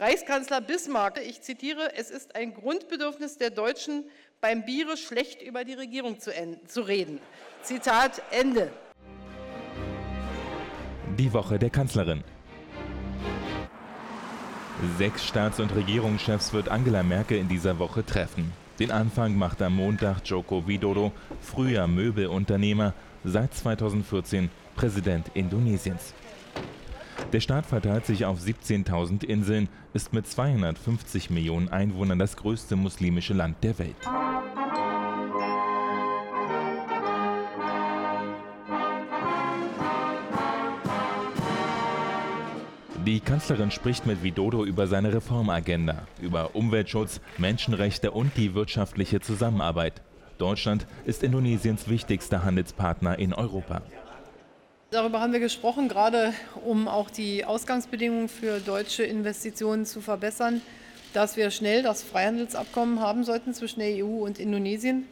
Reichskanzler Bismarck, ich zitiere, es ist ein Grundbedürfnis der Deutschen, beim Biere schlecht über die Regierung zu, zu reden. Zitat Ende. Die Woche der Kanzlerin. Sechs Staats- und Regierungschefs wird Angela Merkel in dieser Woche treffen. Den Anfang macht am Montag Joko Widodo, früher Möbelunternehmer, seit 2014 Präsident Indonesiens. Der Staat verteilt sich auf 17.000 Inseln, ist mit 250 Millionen Einwohnern das größte muslimische Land der Welt. Die Kanzlerin spricht mit Widodo über seine Reformagenda, über Umweltschutz, Menschenrechte und die wirtschaftliche Zusammenarbeit. Deutschland ist Indonesiens wichtigster Handelspartner in Europa. Darüber haben wir gesprochen, gerade um auch die Ausgangsbedingungen für deutsche Investitionen zu verbessern, dass wir schnell das Freihandelsabkommen haben sollten zwischen der EU und Indonesien.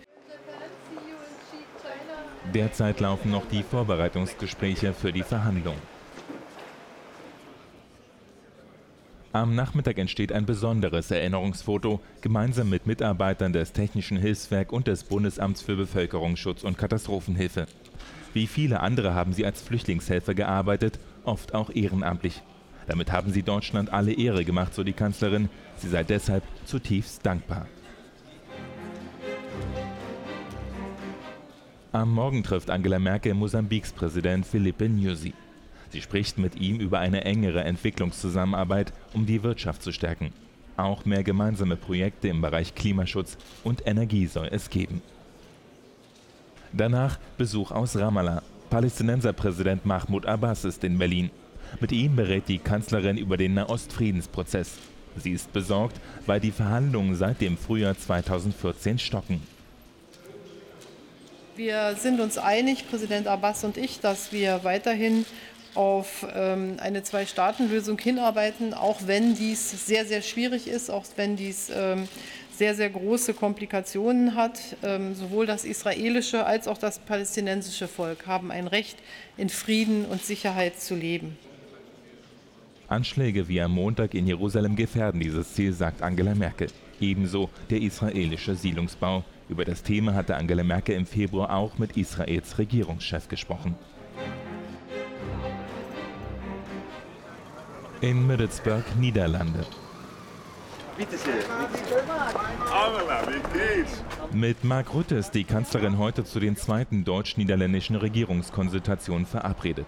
Derzeit laufen noch die Vorbereitungsgespräche für die Verhandlungen. Am Nachmittag entsteht ein besonderes Erinnerungsfoto, gemeinsam mit Mitarbeitern des Technischen Hilfswerk und des Bundesamts für Bevölkerungsschutz und Katastrophenhilfe. Wie viele andere haben sie als Flüchtlingshelfer gearbeitet, oft auch ehrenamtlich. Damit haben sie Deutschland alle Ehre gemacht, so die Kanzlerin. Sie sei deshalb zutiefst dankbar. Am Morgen trifft Angela Merkel Mosambiks Präsident Philippe Nyusi. Sie spricht mit ihm über eine engere Entwicklungszusammenarbeit, um die Wirtschaft zu stärken. Auch mehr gemeinsame Projekte im Bereich Klimaschutz und Energie soll es geben. Danach Besuch aus Ramallah. Palästinenserpräsident Mahmoud Abbas ist in Berlin. Mit ihm berät die Kanzlerin über den Nahostfriedensprozess. Sie ist besorgt, weil die Verhandlungen seit dem Frühjahr 2014 stocken. Wir sind uns einig, Präsident Abbas und ich, dass wir weiterhin auf ähm, eine Zwei-Staaten-Lösung hinarbeiten, auch wenn dies sehr, sehr schwierig ist, auch wenn dies ähm, sehr, sehr große Komplikationen hat. Ähm, sowohl das israelische als auch das palästinensische Volk haben ein Recht, in Frieden und Sicherheit zu leben. Anschläge wie am Montag in Jerusalem gefährden dieses Ziel, sagt Angela Merkel. Ebenso der israelische Siedlungsbau. Über das Thema hatte Angela Merkel im Februar auch mit Israels Regierungschef gesprochen. in Middlesbrough, Niederlande. Mit Mark Rutte ist die Kanzlerin heute zu den zweiten deutsch-niederländischen Regierungskonsultationen verabredet.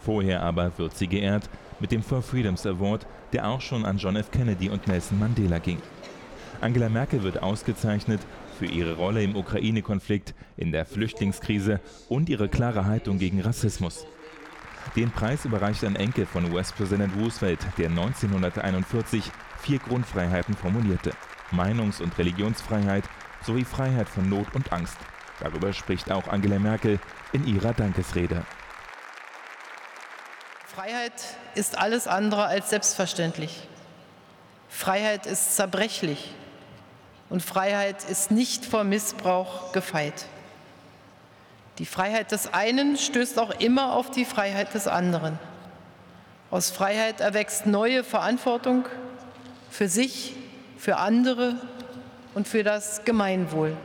Vorher aber wird sie geehrt mit dem For Freedoms Award, der auch schon an John F. Kennedy und Nelson Mandela ging. Angela Merkel wird ausgezeichnet für ihre Rolle im Ukraine-Konflikt, in der Flüchtlingskrise und ihre klare Haltung gegen Rassismus. Den Preis überreicht ein Enkel von US-Präsident Roosevelt, der 1941 vier Grundfreiheiten formulierte: Meinungs- und Religionsfreiheit sowie Freiheit von Not und Angst. Darüber spricht auch Angela Merkel in ihrer Dankesrede. Freiheit ist alles andere als selbstverständlich. Freiheit ist zerbrechlich und Freiheit ist nicht vor Missbrauch gefeit. Die Freiheit des einen stößt auch immer auf die Freiheit des anderen. Aus Freiheit erwächst neue Verantwortung für sich, für andere und für das Gemeinwohl.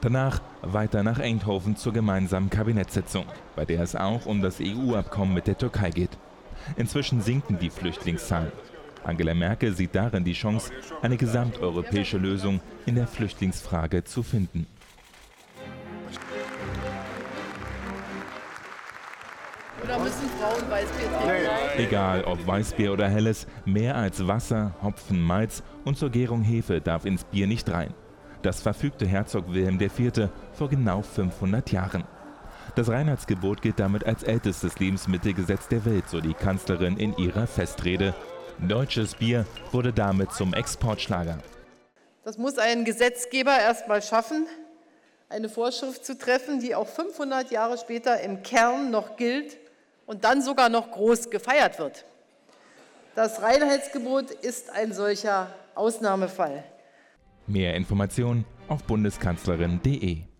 Danach weiter nach Eindhoven zur gemeinsamen Kabinettssitzung, bei der es auch um das EU-Abkommen mit der Türkei geht. Inzwischen sinken die Flüchtlingszahlen. Angela Merkel sieht darin die Chance, eine gesamteuropäische Lösung in der Flüchtlingsfrage zu finden. Müssen Frauen Weißbier trinken? Egal ob Weißbier oder Helles, mehr als Wasser, Hopfen, Malz und zur Gärung Hefe darf ins Bier nicht rein. Das verfügte Herzog Wilhelm IV. vor genau 500 Jahren. Das Reinheitsgebot gilt damit als ältestes Lebensmittelgesetz der Welt, so die Kanzlerin in ihrer Festrede. Deutsches Bier wurde damit zum Exportschlager. Das muss ein Gesetzgeber erst mal schaffen, eine Vorschrift zu treffen, die auch 500 Jahre später im Kern noch gilt und dann sogar noch groß gefeiert wird. Das Reinheitsgebot ist ein solcher Ausnahmefall. Mehr Informationen auf bundeskanzlerin.de